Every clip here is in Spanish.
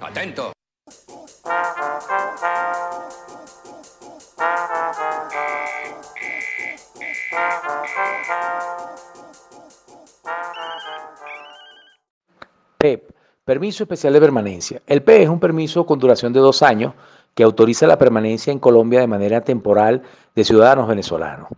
Atento. PEP, Permiso Especial de Permanencia. El PEP es un permiso con duración de dos años que autoriza la permanencia en Colombia de manera temporal de ciudadanos venezolanos.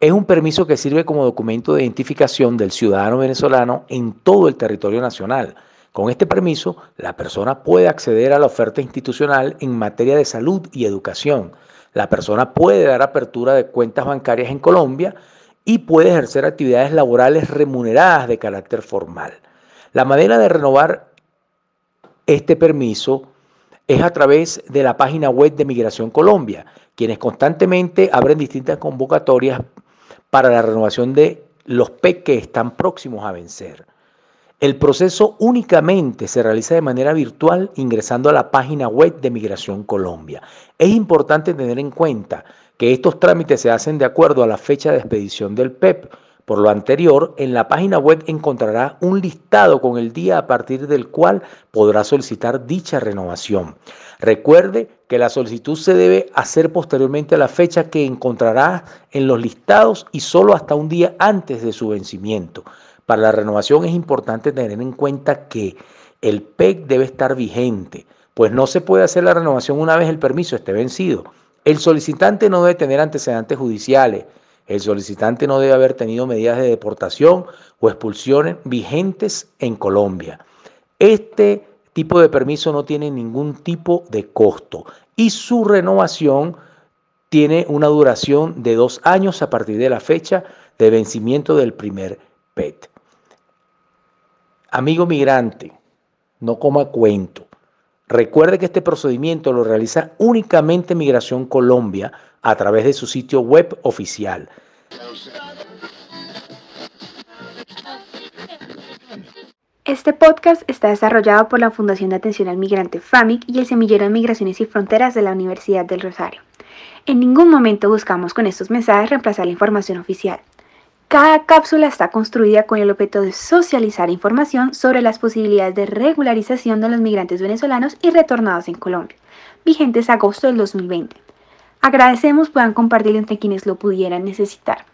Es un permiso que sirve como documento de identificación del ciudadano venezolano en todo el territorio nacional. Con este permiso, la persona puede acceder a la oferta institucional en materia de salud y educación. La persona puede dar apertura de cuentas bancarias en Colombia y puede ejercer actividades laborales remuneradas de carácter formal. La manera de renovar este permiso es a través de la página web de Migración Colombia, quienes constantemente abren distintas convocatorias para la renovación de los PEC que están próximos a vencer. El proceso únicamente se realiza de manera virtual ingresando a la página web de Migración Colombia. Es importante tener en cuenta que estos trámites se hacen de acuerdo a la fecha de expedición del PEP, por lo anterior, en la página web encontrará un listado con el día a partir del cual podrá solicitar dicha renovación. Recuerde que la solicitud se debe hacer posteriormente a la fecha que encontrará en los listados y solo hasta un día antes de su vencimiento. Para la renovación es importante tener en cuenta que el PEC debe estar vigente, pues no se puede hacer la renovación una vez el permiso esté vencido. El solicitante no debe tener antecedentes judiciales, el solicitante no debe haber tenido medidas de deportación o expulsiones vigentes en Colombia. Este tipo de permiso no tiene ningún tipo de costo y su renovación tiene una duración de dos años a partir de la fecha de vencimiento del primer PET. Amigo migrante, no coma cuento. Recuerde que este procedimiento lo realiza únicamente Migración Colombia a través de su sitio web oficial. Este podcast está desarrollado por la Fundación de Atención al Migrante FAMIC y el Semillero de Migraciones y Fronteras de la Universidad del Rosario. En ningún momento buscamos con estos mensajes reemplazar la información oficial. Cada cápsula está construida con el objeto de socializar información sobre las posibilidades de regularización de los migrantes venezolanos y retornados en Colombia, vigentes agosto del 2020. Agradecemos puedan compartirlo entre quienes lo pudieran necesitar.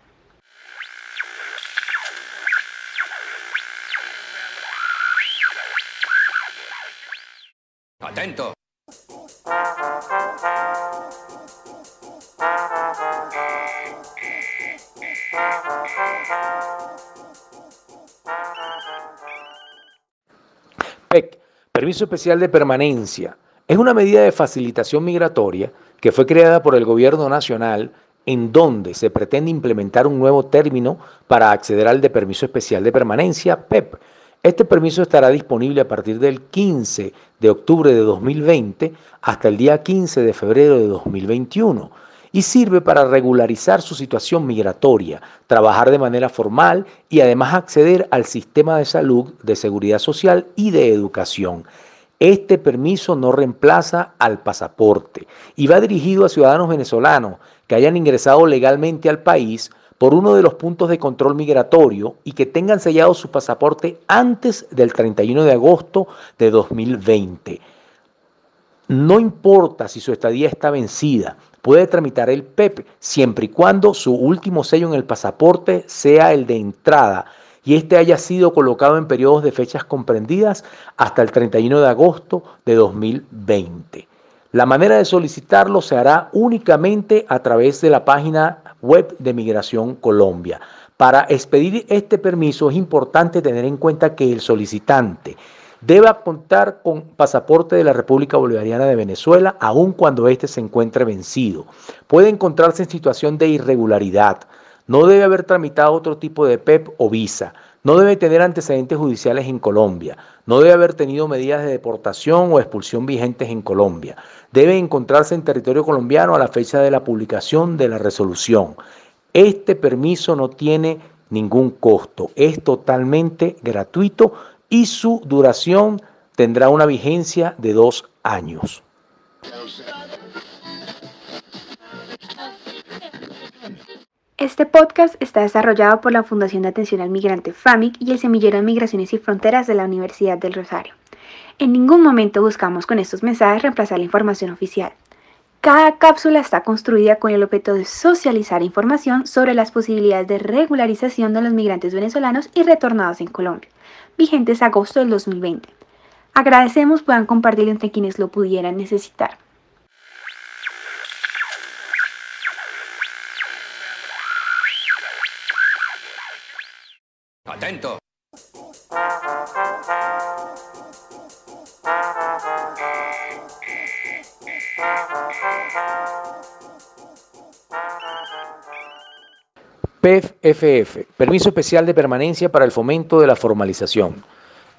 Atento. PEC, Permiso Especial de Permanencia, es una medida de facilitación migratoria que fue creada por el Gobierno Nacional en donde se pretende implementar un nuevo término para acceder al de Permiso Especial de Permanencia, PEP. Este permiso estará disponible a partir del 15 de octubre de 2020 hasta el día 15 de febrero de 2021 y sirve para regularizar su situación migratoria, trabajar de manera formal y además acceder al sistema de salud, de seguridad social y de educación. Este permiso no reemplaza al pasaporte y va dirigido a ciudadanos venezolanos que hayan ingresado legalmente al país por uno de los puntos de control migratorio y que tengan sellado su pasaporte antes del 31 de agosto de 2020. No importa si su estadía está vencida, puede tramitar el PEP siempre y cuando su último sello en el pasaporte sea el de entrada y este haya sido colocado en periodos de fechas comprendidas hasta el 31 de agosto de 2020. La manera de solicitarlo se hará únicamente a través de la página web de Migración Colombia. Para expedir este permiso es importante tener en cuenta que el solicitante deba contar con pasaporte de la República Bolivariana de Venezuela, aun cuando éste se encuentre vencido. Puede encontrarse en situación de irregularidad. No debe haber tramitado otro tipo de PEP o visa. No debe tener antecedentes judiciales en Colombia. No debe haber tenido medidas de deportación o expulsión vigentes en Colombia. Debe encontrarse en territorio colombiano a la fecha de la publicación de la resolución. Este permiso no tiene ningún costo. Es totalmente gratuito y su duración tendrá una vigencia de dos años. Este podcast está desarrollado por la Fundación de Atención al Migrante FAMIC y el Semillero de Migraciones y Fronteras de la Universidad del Rosario. En ningún momento buscamos con estos mensajes reemplazar la información oficial. Cada cápsula está construida con el objeto de socializar información sobre las posibilidades de regularización de los migrantes venezolanos y retornados en Colombia, vigentes agosto del 2020. Agradecemos puedan compartirlo entre quienes lo pudieran necesitar. Atento. PEF-FF, Permiso Especial de Permanencia para el Fomento de la Formalización.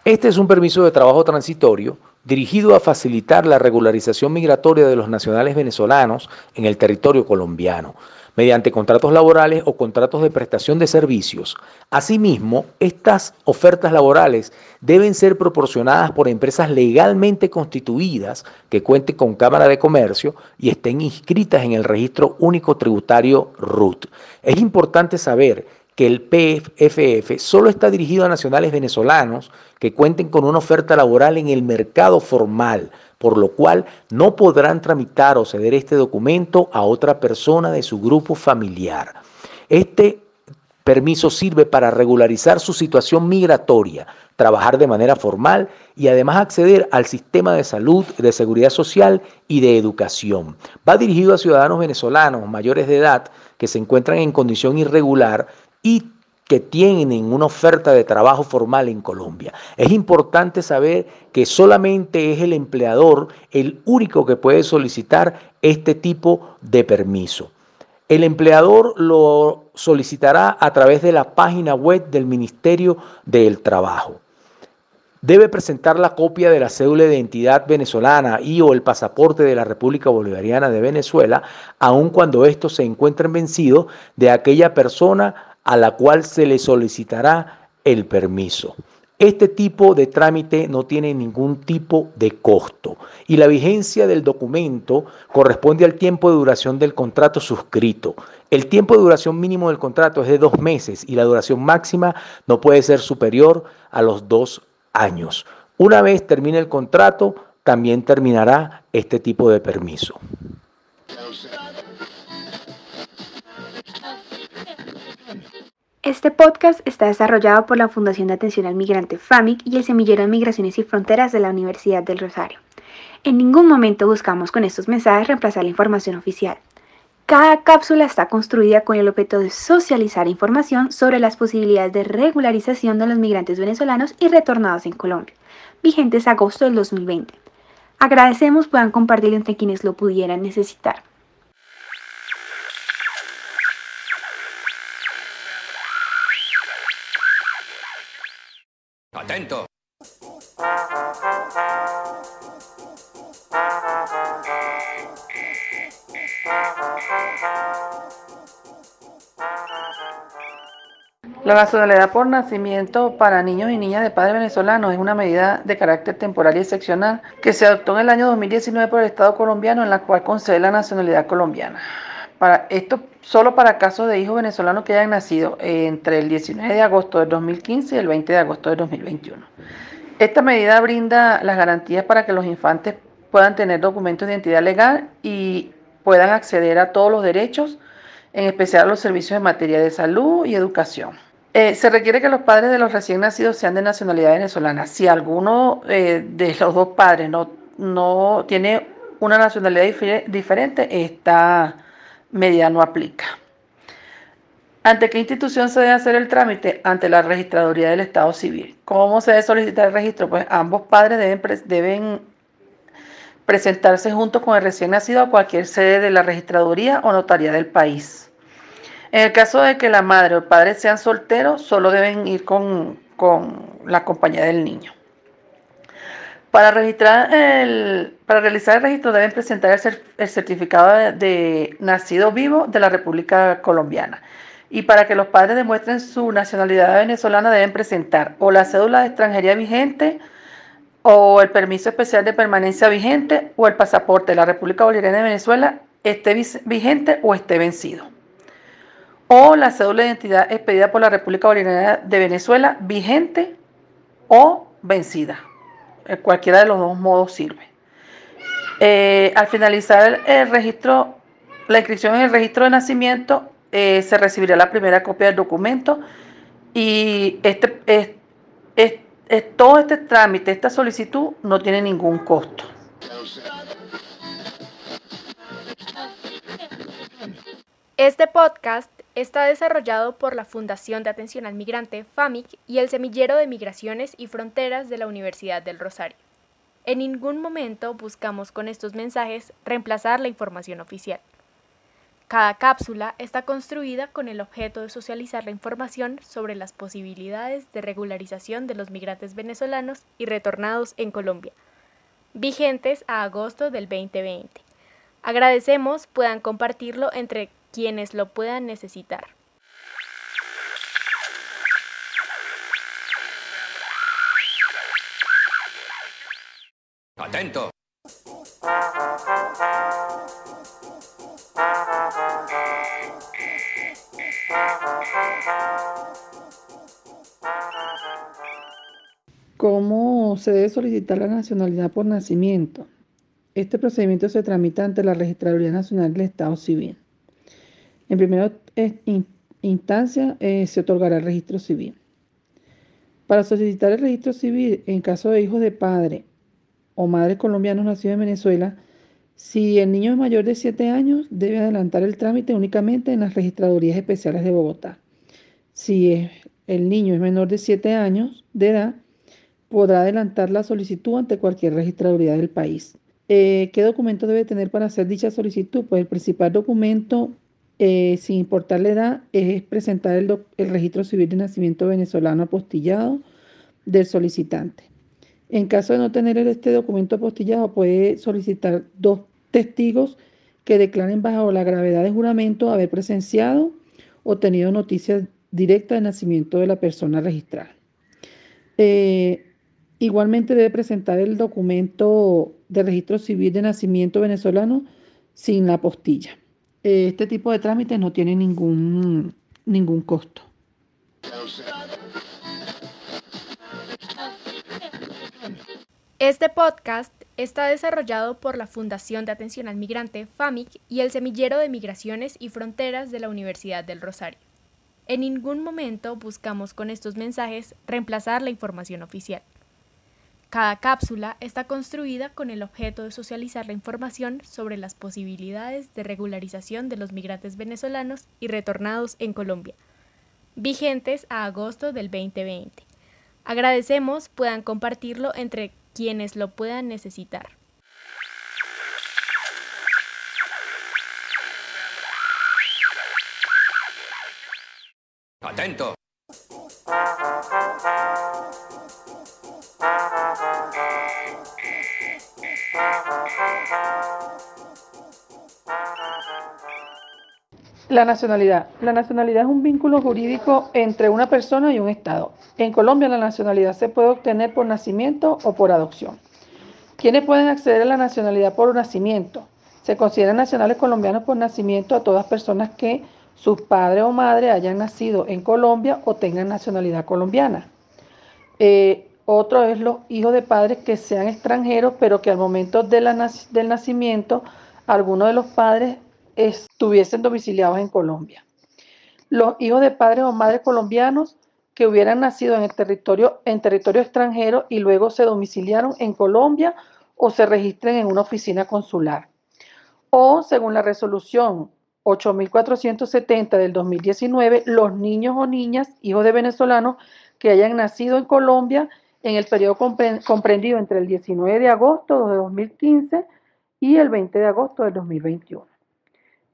Este es un permiso de trabajo transitorio dirigido a facilitar la regularización migratoria de los nacionales venezolanos en el territorio colombiano, mediante contratos laborales o contratos de prestación de servicios. Asimismo, estas ofertas laborales deben ser proporcionadas por empresas legalmente constituidas que cuenten con Cámara de Comercio y estén inscritas en el Registro Único Tributario RUT. Es importante saber que el PFF solo está dirigido a nacionales venezolanos que cuenten con una oferta laboral en el mercado formal, por lo cual no podrán tramitar o ceder este documento a otra persona de su grupo familiar. Este permiso sirve para regularizar su situación migratoria, trabajar de manera formal y además acceder al sistema de salud, de seguridad social y de educación. Va dirigido a ciudadanos venezolanos mayores de edad que se encuentran en condición irregular y que tienen una oferta de trabajo formal en Colombia. Es importante saber que solamente es el empleador el único que puede solicitar este tipo de permiso. El empleador lo solicitará a través de la página web del Ministerio del Trabajo. Debe presentar la copia de la cédula de identidad venezolana y o el pasaporte de la República Bolivariana de Venezuela, aun cuando estos se encuentren vencidos de aquella persona a la cual se le solicitará el permiso. Este tipo de trámite no tiene ningún tipo de costo y la vigencia del documento corresponde al tiempo de duración del contrato suscrito. El tiempo de duración mínimo del contrato es de dos meses y la duración máxima no puede ser superior a los dos años. Una vez termine el contrato, también terminará este tipo de permiso. Este podcast está desarrollado por la Fundación de Atención al Migrante FAMIC y el Semillero de Migraciones y Fronteras de la Universidad del Rosario. En ningún momento buscamos con estos mensajes reemplazar la información oficial. Cada cápsula está construida con el objeto de socializar información sobre las posibilidades de regularización de los migrantes venezolanos y retornados en Colombia, vigentes agosto del 2020. Agradecemos puedan compartirlo entre quienes lo pudieran necesitar. La nacionalidad por nacimiento para niños y niñas de padres venezolanos es una medida de carácter temporal y excepcional que se adoptó en el año 2019 por el Estado colombiano en la cual concede la nacionalidad colombiana. Para esto solo para casos de hijos venezolanos que hayan nacido entre el 19 de agosto del 2015 y el 20 de agosto del 2021. Esta medida brinda las garantías para que los infantes puedan tener documentos de identidad legal y puedan acceder a todos los derechos, en especial a los servicios en materia de salud y educación. Eh, se requiere que los padres de los recién nacidos sean de nacionalidad venezolana. Si alguno eh, de los dos padres no, no tiene una nacionalidad diferente, está medida no aplica. ¿Ante qué institución se debe hacer el trámite? Ante la registraduría del Estado Civil. ¿Cómo se debe solicitar el registro? Pues ambos padres deben, deben presentarse junto con el recién nacido a cualquier sede de la registraduría o notaría del país. En el caso de que la madre o el padre sean solteros, solo deben ir con, con la compañía del niño. Para, registrar el, para realizar el registro deben presentar el, certificado de, nacido vivo de la República Colombiana. Y para que los padres demuestren su nacionalidad venezolana deben presentar o la cédula de extranjería vigente o el permiso especial de permanencia vigente o el pasaporte de la República Bolivariana de Venezuela esté vigente o esté vencido. O la cédula de identidad expedida por la República Bolivariana de Venezuela vigente o vencida cualquiera de los dos modos sirve. Eh, al finalizar el registro, la inscripción en el registro de nacimiento, eh, se recibirá la primera copia del documento y este, es, todo este trámite, esta solicitud no tiene ningún costo. Este podcast está desarrollado por la Fundación de Atención al Migrante FAMIC y el Semillero de Migraciones y Fronteras de la Universidad del Rosario. En ningún momento buscamos con estos mensajes reemplazar la información oficial. Cada cápsula está construida con el objeto de socializar la información sobre las posibilidades de regularización de los migrantes venezolanos y retornados en Colombia, vigentes a agosto del 2020. Agradecemos puedan compartirlo entre quienes lo puedan necesitar. Atento. ¿Cómo se debe solicitar la nacionalidad por nacimiento? Este procedimiento se tramita ante la Registraduría Nacional del Estado Civil. En primera instancia eh, se otorgará el registro civil. Para solicitar el registro civil en caso de hijos de padre o madres colombianos nacidos en Venezuela, si el niño es mayor de 7 años, debe adelantar el trámite únicamente en las registradurías especiales de Bogotá. Si el niño es menor de 7 años de edad, podrá adelantar la solicitud ante cualquier registraduría del país. Eh, ¿Qué documento debe tener para hacer dicha solicitud? Pues el principal documento eh, sin importar la edad, es presentar el, registro civil de nacimiento venezolano apostillado del solicitante. En caso de no tener este documento apostillado, puede solicitar dos testigos que declaren bajo la gravedad de juramento haber presenciado o tenido noticias directas del nacimiento de la persona registrada. Eh, igualmente debe presentar el documento de registro civil de nacimiento venezolano sin la apostilla. Este tipo de trámites no tiene ningún, ningún costo. Este podcast está desarrollado por la Fundación de Atención al Migrante FAMIC y el Semillero de Migraciones y Fronteras de la Universidad del Rosario. En ningún momento buscamos con estos mensajes reemplazar la información oficial. Cada cápsula está construida con el objeto de socializar la información sobre las posibilidades de regularización de los migrantes venezolanos y retornados en Colombia, vigentes a agosto del 2020. Agradecemos puedan compartirlo entre quienes lo puedan necesitar. Atento. La nacionalidad. La nacionalidad es un vínculo jurídico entre una persona y un Estado. En Colombia la nacionalidad se puede obtener por nacimiento o por adopción. ¿Quiénes pueden acceder a la nacionalidad por nacimiento? Se consideran nacionales colombianos por nacimiento a todas personas que sus padres o madre hayan nacido en Colombia o tengan nacionalidad colombiana. Eh, otro es los hijos de padres que sean extranjeros, pero que al momento del nacimiento alguno de los padres estuviesen domiciliados en Colombia. Los hijos de padres o madres colombianos que hubieran nacido en el territorio, en territorio extranjero y luego se domiciliaron en Colombia o se registren en una oficina consular. O, según la resolución 8470 del 2019, los niños o niñas, hijos de venezolanos que hayan nacido en Colombia en el periodo comprendido entre el 19 de agosto de 2015 y el 20 de agosto de 2021.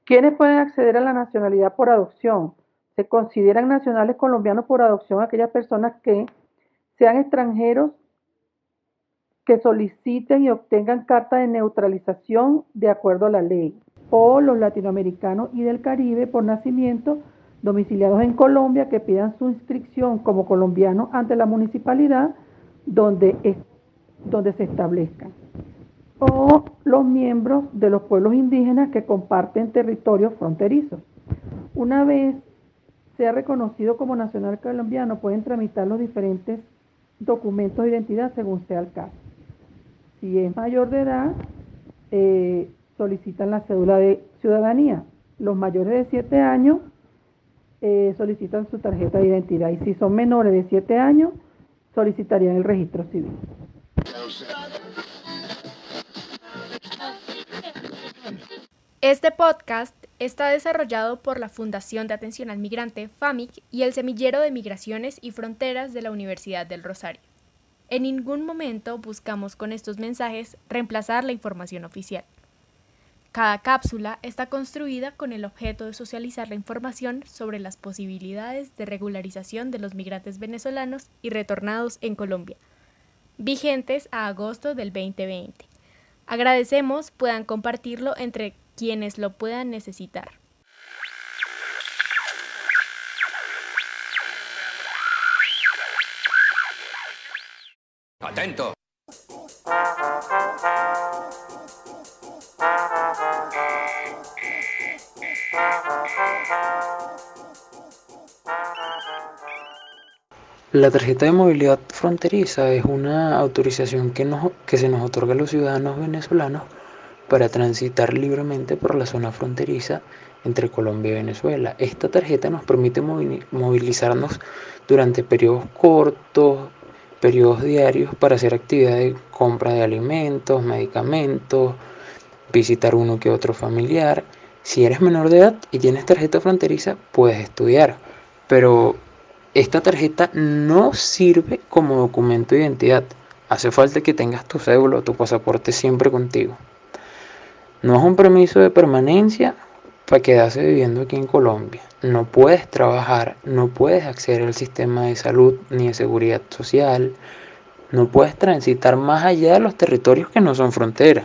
¿Quiénes pueden acceder a la nacionalidad por adopción? Se consideran nacionales colombianos por adopción aquellas personas que sean extranjeros que soliciten y obtengan carta de neutralización de acuerdo a la ley, o los latinoamericanos y del Caribe por nacimiento domiciliados en Colombia que pidan su inscripción como colombianos ante la municipalidad donde, donde se establezcan o los miembros de los pueblos indígenas que comparten territorios fronterizos. Una vez sea reconocido como nacional colombiano, pueden tramitar los diferentes documentos de identidad según sea el caso. Si es mayor de edad, eh, solicitan la cédula de ciudadanía. Los mayores de 7 años eh, solicitan su tarjeta de identidad y si son menores de 7 años, solicitarían el registro civil. Este podcast está desarrollado por la Fundación de Atención al Migrante FAMIC y el Semillero de Migraciones y Fronteras de la Universidad del Rosario. En ningún momento buscamos con estos mensajes reemplazar la información oficial. Cada cápsula está construida con el objeto de socializar la información sobre las posibilidades de regularización de los migrantes venezolanos y retornados en Colombia, vigentes a agosto del 2020. Agradecemos puedan compartirlo entre quienes lo puedan necesitar. Atento. La tarjeta de movilidad fronteriza es una autorización que, que se nos otorga a los ciudadanos venezolanos para transitar libremente por la zona fronteriza entre Colombia y Venezuela. Esta tarjeta nos permite movilizarnos durante periodos cortos, periodos diarios para hacer actividades de compra de alimentos, medicamentos, visitar uno que otro familiar. Si eres menor de edad y tienes tarjeta fronteriza, puedes estudiar, pero esta tarjeta no sirve como documento de identidad. Hace falta que tengas tu cédula o tu pasaporte siempre contigo. No es un permiso de permanencia para quedarse viviendo aquí en Colombia. No puedes trabajar, no puedes acceder al sistema de salud ni de seguridad social, no puedes transitar más allá de los territorios que no son fronteras.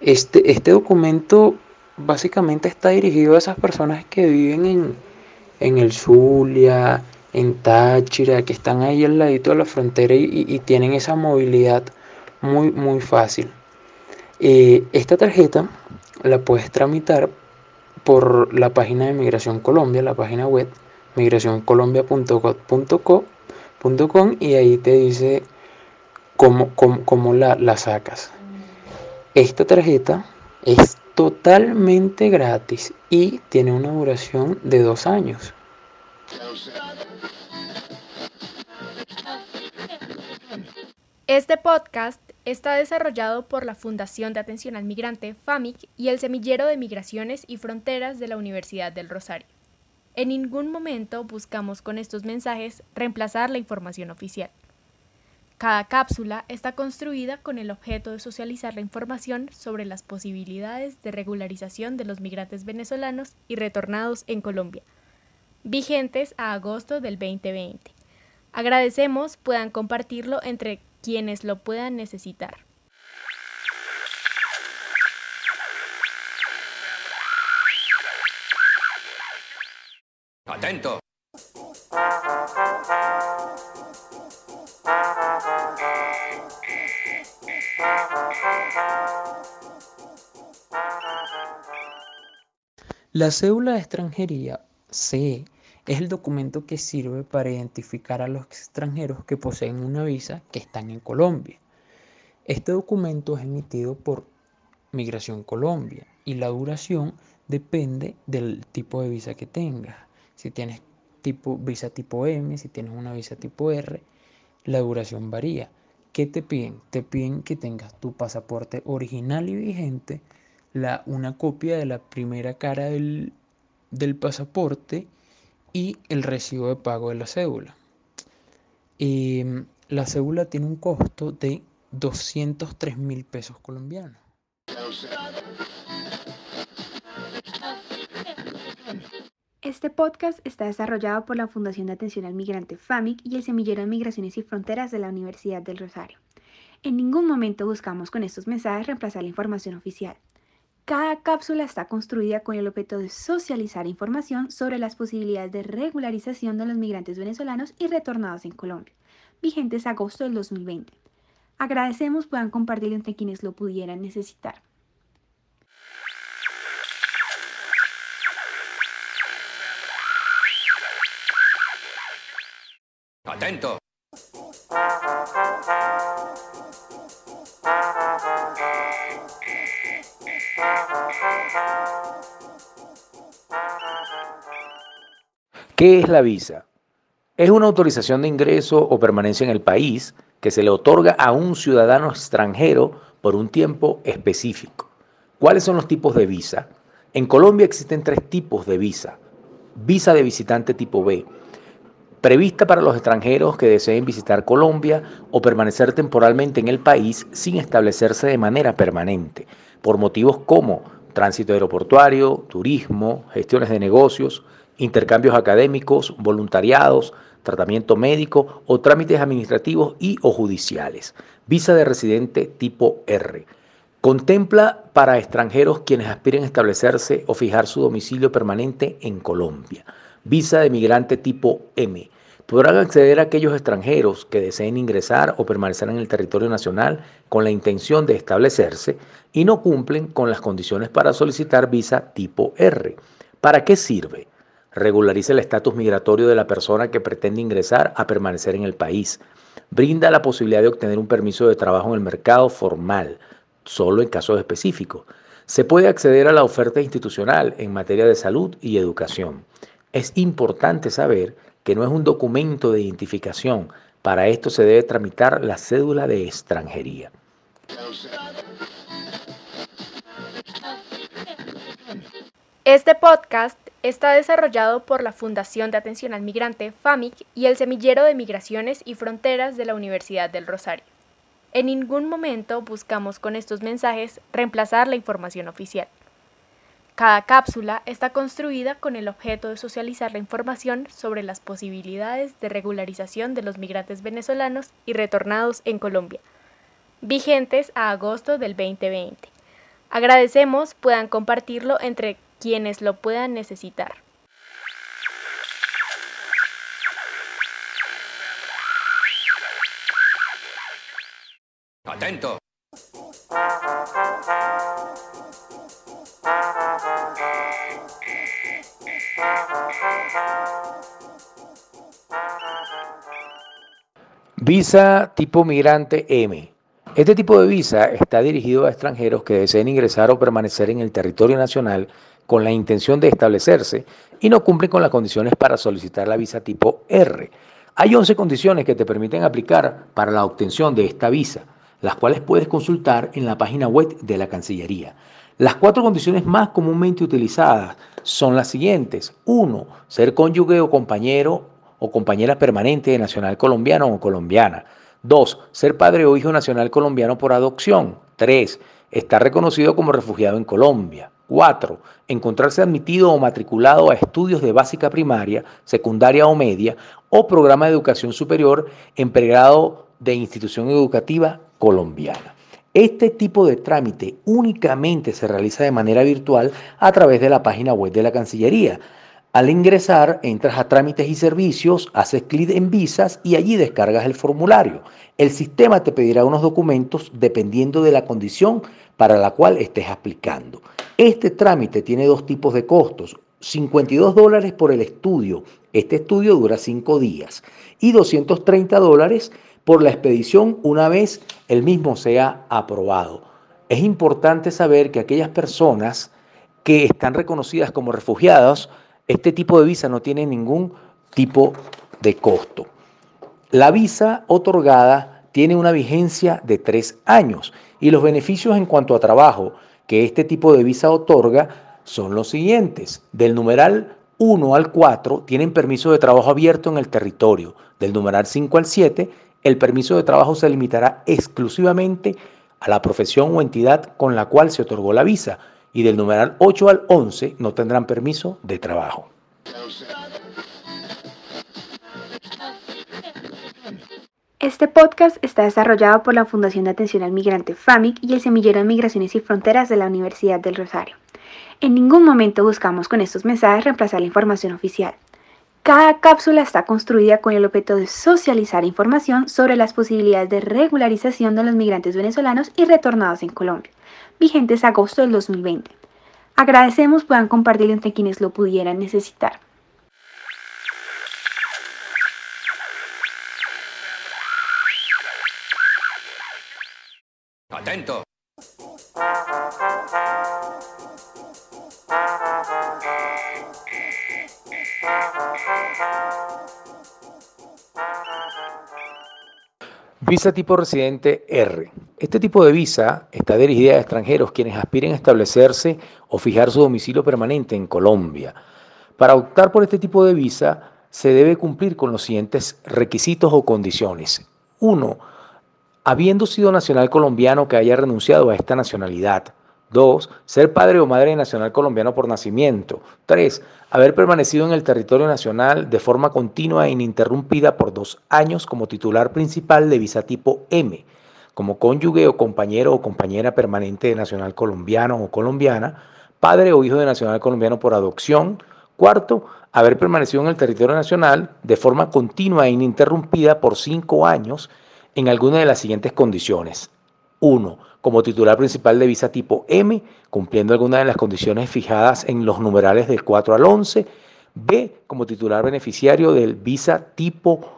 Este, este documento básicamente está dirigido a esas personas que viven en, en el Zulia, en Táchira, que están ahí al ladito de la frontera y, tienen esa movilidad muy, muy fácil. Eh, esta tarjeta la puedes tramitar por la página de Migración Colombia, la página web migracioncolombia.gov.co.com y ahí te dice cómo, cómo, la, la sacas. Esta tarjeta es totalmente gratis y tiene una duración de dos años. Este podcast está desarrollado por la Fundación de Atención al Migrante FAMIC y el Semillero de Migraciones y Fronteras de la Universidad del Rosario. En ningún momento buscamos con estos mensajes reemplazar la información oficial. Cada cápsula está construida con el objeto de socializar la información sobre las posibilidades de regularización de los migrantes venezolanos y retornados en Colombia, vigentes a agosto del 2020. Agradecemos puedan compartirlo entre quienes lo puedan necesitar. Atento. La cédula de extranjería, C, es el documento que sirve para identificar a los extranjeros que poseen una visa que están en Colombia. Este documento es emitido por Migración Colombia y la duración depende del tipo de visa que tengas. Si tienes tipo, visa tipo M, si tienes una visa tipo R, la duración varía. ¿Qué te piden? Te piden que tengas tu pasaporte original y vigente, la, una copia de la primera cara del, pasaporte y el recibo de pago de la cédula. Em, la cédula tiene un costo de 203 mil pesos colombianos. Este podcast está desarrollado por la Fundación de Atención al Migrante FAMIC y el Semillero de Migraciones y Fronteras de la Universidad del Rosario. En ningún momento buscamos con estos mensajes reemplazar la información oficial. Cada cápsula está construida con el objeto de socializar información sobre las posibilidades de regularización de los migrantes venezolanos y retornados en Colombia, vigentes agosto del 2020. Agradecemos puedan compartirlo entre quienes lo pudieran necesitar. Atento. ¿Qué es la visa? Es una autorización de ingreso o permanencia en el país que se le otorga a un ciudadano extranjero por un tiempo específico. ¿Cuáles son los tipos de visa? En Colombia existen tres tipos de visa. Visa de visitante tipo B, prevista para los extranjeros que deseen visitar Colombia o permanecer temporalmente en el país sin establecerse de manera permanente, por motivos como tránsito aeroportuario, turismo, gestiones de negocios, intercambios académicos, voluntariados, tratamiento médico o trámites administrativos y o judiciales. Visa de residente tipo R. Contempla para extranjeros quienes aspiren a establecerse o fijar su domicilio permanente en Colombia. Visa de migrante tipo M. Podrán acceder a aquellos extranjeros que deseen ingresar o permanecer en el territorio nacional con la intención de establecerse y no cumplen con las condiciones para solicitar visa tipo R. ¿Para qué sirve? Regulariza el estatus migratorio de la persona que pretende ingresar a permanecer en el país, brinda la posibilidad de obtener un permiso de trabajo en el mercado formal, solo en casos específicos. Se puede acceder a la oferta institucional en materia de salud y educación. Es importante saber que no es un documento de identificación. Para esto se debe tramitar la cédula de extranjería. Este podcast Está desarrollado por la Fundación de Atención al Migrante FAMIC y el Semillero de Migraciones y Fronteras de la Universidad del Rosario. En ningún momento buscamos con estos mensajes reemplazar la información oficial. Cada cápsula está construida con el objeto de socializar la información sobre las posibilidades de regularización de los migrantes venezolanos y retornados en Colombia, vigentes a agosto del 2020. Agradecemos puedan compartirlo entre quienes lo puedan necesitar. Atento. Visa tipo migrante M. Este tipo de visa está dirigido a extranjeros que deseen ingresar o permanecer en el territorio nacional con la intención de establecerse y no cumplen con las condiciones para solicitar la visa tipo R. Hay 11 condiciones que te permiten aplicar para la obtención de esta visa, las cuales puedes consultar en la página web de la Cancillería. Las cuatro condiciones más comúnmente utilizadas son las siguientes. 1. Ser cónyuge o compañero o compañera permanente de nacional colombiano o colombiana. 2. Ser padre o hijo nacional colombiano por adopción. 3. Estar reconocido como refugiado en Colombia. 4. Encontrarse admitido o matriculado a estudios de básica primaria, secundaria o media o programa de educación superior en pregrado de institución educativa colombiana. Este tipo de trámite únicamente se realiza de manera virtual a través de la página web de la Cancillería. Al ingresar, entras a trámites y servicios, haces clic en visas y allí descargas el formulario. El sistema te pedirá unos documentos dependiendo de la condición para la cual estés aplicando. Este trámite tiene dos tipos de costos. 52 dólares por el estudio. Este estudio dura 5 días. Y 230 dólares por la expedición una vez el mismo sea aprobado. Es importante saber que aquellas personas que están reconocidas como refugiados, este tipo de visa no tiene ningún tipo de costo. La visa otorgada tiene una vigencia de tres años y los beneficios en cuanto a trabajo que este tipo de visa otorga son los siguientes. Del numeral 1 al 4 tienen permiso de trabajo abierto en el territorio. Del numeral 5 al 7, el permiso de trabajo se limitará exclusivamente a la profesión o entidad con la cual se otorgó la visa. Y del numeral 8 al 11 no tendrán permiso de trabajo. Este podcast está desarrollado por la Fundación de Atención al Migrante FAMIC y el Semillero de Migraciones y Fronteras de la Universidad del Rosario. En ningún momento buscamos con estos mensajes reemplazar la información oficial. Cada cápsula está construida con el objeto de socializar información sobre las posibilidades de regularización de los migrantes venezolanos y retornados en Colombia, vigentes agosto del 2020. Agradecemos puedan compartirlo entre quienes lo pudieran necesitar. Atento. Visa tipo residente R. Este tipo de visa está dirigida a extranjeros quienes aspiren a establecerse o fijar su domicilio permanente en Colombia. Para optar por este tipo de visa se debe cumplir con los siguientes requisitos o condiciones. 1 habiendo sido nacional colombiano que haya renunciado a esta nacionalidad. 2. Ser padre o madre nacional colombiano por nacimiento. 3. Haber permanecido en el territorio nacional de forma continua e ininterrumpida por dos años como titular principal de visa tipo M, como cónyuge o compañero o compañera permanente de nacional colombiano o colombiana, padre o hijo de nacional colombiano por adopción. Cuarto, haber permanecido en el territorio nacional de forma continua e ininterrumpida por cinco años en alguna de las siguientes condiciones. 1 como titular principal de visa tipo M, cumpliendo algunas de las condiciones fijadas en los numerales del 4 al 11. B, como titular beneficiario del visa tipo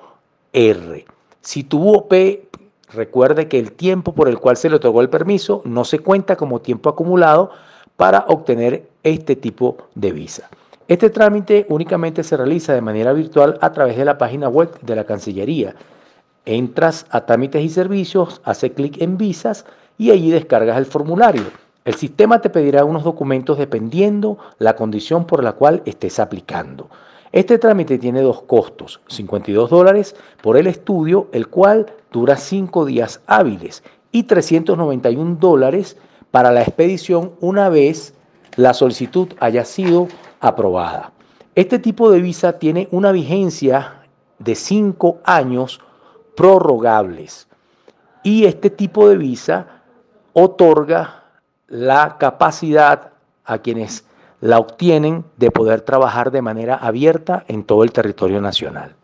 R. Si tuvo P, recuerde que el tiempo por el cual se le otorgó el permiso no se cuenta como tiempo acumulado para obtener este tipo de visa. Este trámite únicamente se realiza de manera virtual a través de la página web de la Cancillería. Entras a trámites y servicios, hace clic en visas y allí descargas el formulario. El sistema te pedirá unos documentos dependiendo la condición por la cual estés aplicando. Este trámite tiene dos costos, 52 dólares por el estudio, el cual dura 5 días hábiles, y 391 dólares para la expedición una vez la solicitud haya sido aprobada. Este tipo de visa tiene una vigencia de 5 años prorrogables y este tipo de visa otorga la capacidad a quienes la obtienen de poder trabajar de manera abierta en todo el territorio nacional.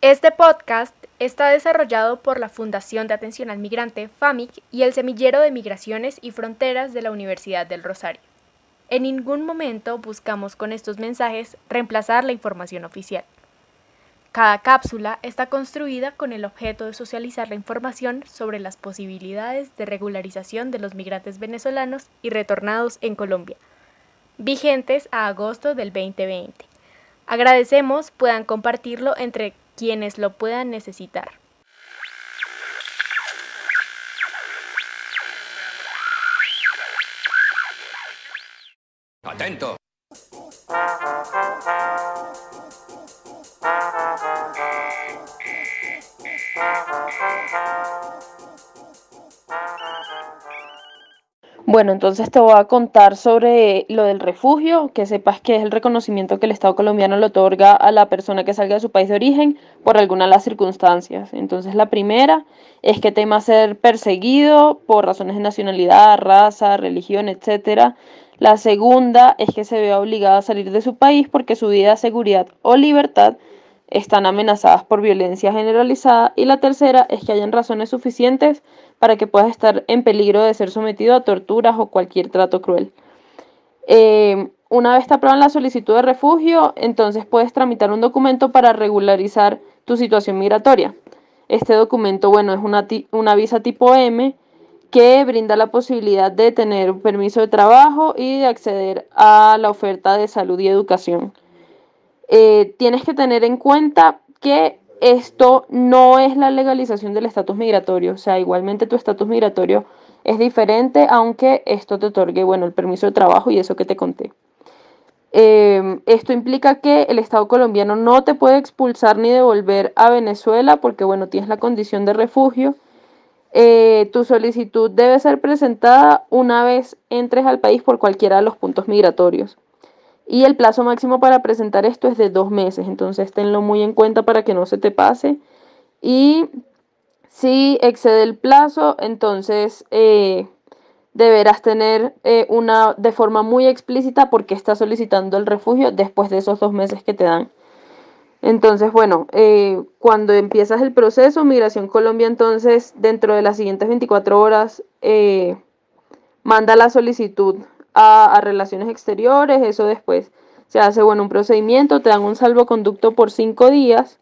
Este podcast está desarrollado por la Fundación de Atención al Migrante FAMIC y el Semillero de Migraciones y Fronteras de la Universidad del Rosario. En ningún momento buscamos con estos mensajes reemplazar la información oficial. Cada cápsula está construida con el objeto de socializar la información sobre las posibilidades de regularización de los migrantes venezolanos y retornados en Colombia, vigentes a agosto del 2020. Agradecemos puedan compartirlo entre quienes lo puedan necesitar. Atento. Bueno, entonces te voy a contar sobre lo del refugio, que sepas que es el reconocimiento que el Estado colombiano le otorga a la persona que salga de su país de origen por alguna de las circunstancias. Entonces la primera es que tema ser perseguido por razones de nacionalidad, raza, religión, etc. La segunda es que se vea obligado a salir de su país porque su vida, seguridad o libertad están amenazadas por violencia generalizada y la tercera es que hayan razones suficientes para que puedas estar en peligro de ser sometido a torturas o cualquier trato cruel. Eh, una vez te aprueban la solicitud de refugio, entonces puedes tramitar un documento para regularizar tu situación migratoria. Este documento, bueno, es una visa tipo M que brinda la posibilidad de tener un permiso de trabajo y de acceder a la oferta de salud y educación. Eh, tienes que tener en cuenta que esto no es la legalización del estatus migratorio, o sea, igualmente tu estatus migratorio es diferente, aunque esto te otorgue, bueno, el permiso de trabajo y eso que te conté. Em, esto implica que el Estado colombiano no te puede expulsar ni devolver a Venezuela porque, bueno, tienes la condición de refugio. Eh, tu solicitud debe ser presentada una vez entres al país por cualquiera de los puntos migratorios. Y el plazo máximo para presentar esto es de dos meses, entonces tenlo muy en cuenta para que no se te pase. Y si excede el plazo, entonces eh, deberás tener eh, una de forma muy explícita porque estás solicitando el refugio después de esos dos meses que te dan. Entonces, bueno, eh, cuando empiezas el proceso, Migración Colombia, entonces, dentro de las siguientes 24 horas, manda la solicitud a, relaciones exteriores, eso después se hace bueno un procedimiento, te dan un salvoconducto por cinco días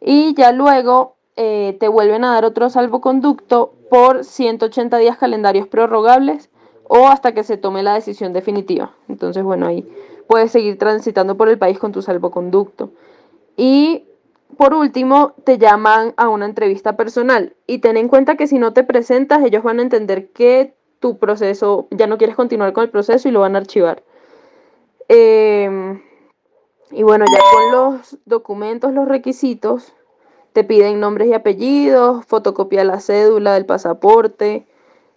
y ya luego eh, te vuelven a dar otro salvoconducto por 180 días calendarios prorrogables o hasta que se tome la decisión definitiva. Entonces, bueno, ahí puedes seguir transitando por el país con tu salvoconducto. Y por último, te llaman a una entrevista personal y ten en cuenta que si no te presentas, ellos van a entender que tu proceso, ya no quieres continuar con el proceso y lo van a archivar. Em, y bueno, ya con los documentos, los requisitos, te piden nombres y apellidos, fotocopia de la cédula, del pasaporte,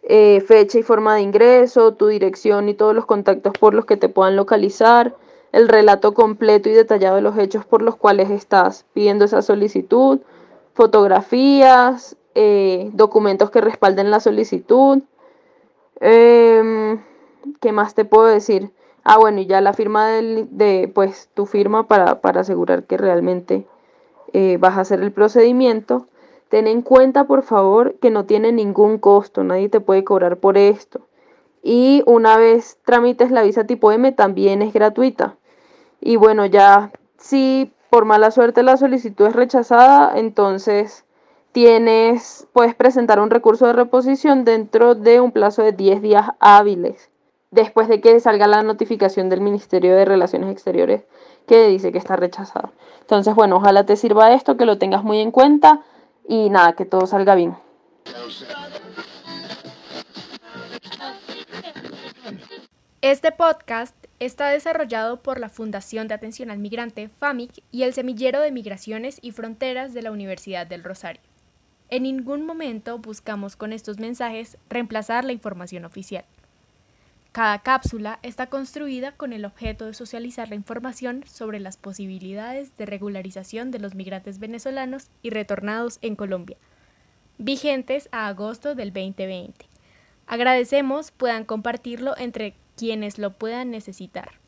eh, fecha y forma de ingreso, tu dirección y todos los contactos por los que te puedan localizar, el relato completo y detallado de los hechos por los cuales estás pidiendo esa solicitud, fotografías, eh, documentos que respalden la solicitud. Em, ¿Qué más te puedo decir? Ah, bueno, y ya la firma de, pues, tu firma para, para asegurar que realmente eh, vas a hacer el procedimiento. Ten en cuenta, por favor, que no tiene ningún costo, nadie te puede cobrar por esto. Y una vez tramites la visa tipo M, también es gratuita. Y bueno, ya si por mala suerte la solicitud es rechazada, entonces tienes, puedes presentar un recurso de reposición dentro de un plazo de 10 días hábiles después de que salga la notificación del Ministerio de Relaciones Exteriores que dice que está rechazado. Entonces, bueno, ojalá te sirva esto, que lo tengas muy en cuenta y nada, que todo salga bien. Este podcast está desarrollado por la Fundación de Atención al Migrante FAMIC y el Semillero de Migraciones y Fronteras de la Universidad del Rosario. En ningún momento buscamos con estos mensajes reemplazar la información oficial. Cada cápsula está construida con el objeto de socializar la información sobre las posibilidades de regularización de los migrantes venezolanos y retornados en Colombia, vigentes a agosto del 2020. Agradecemos puedan compartirlo entre quienes lo puedan necesitar.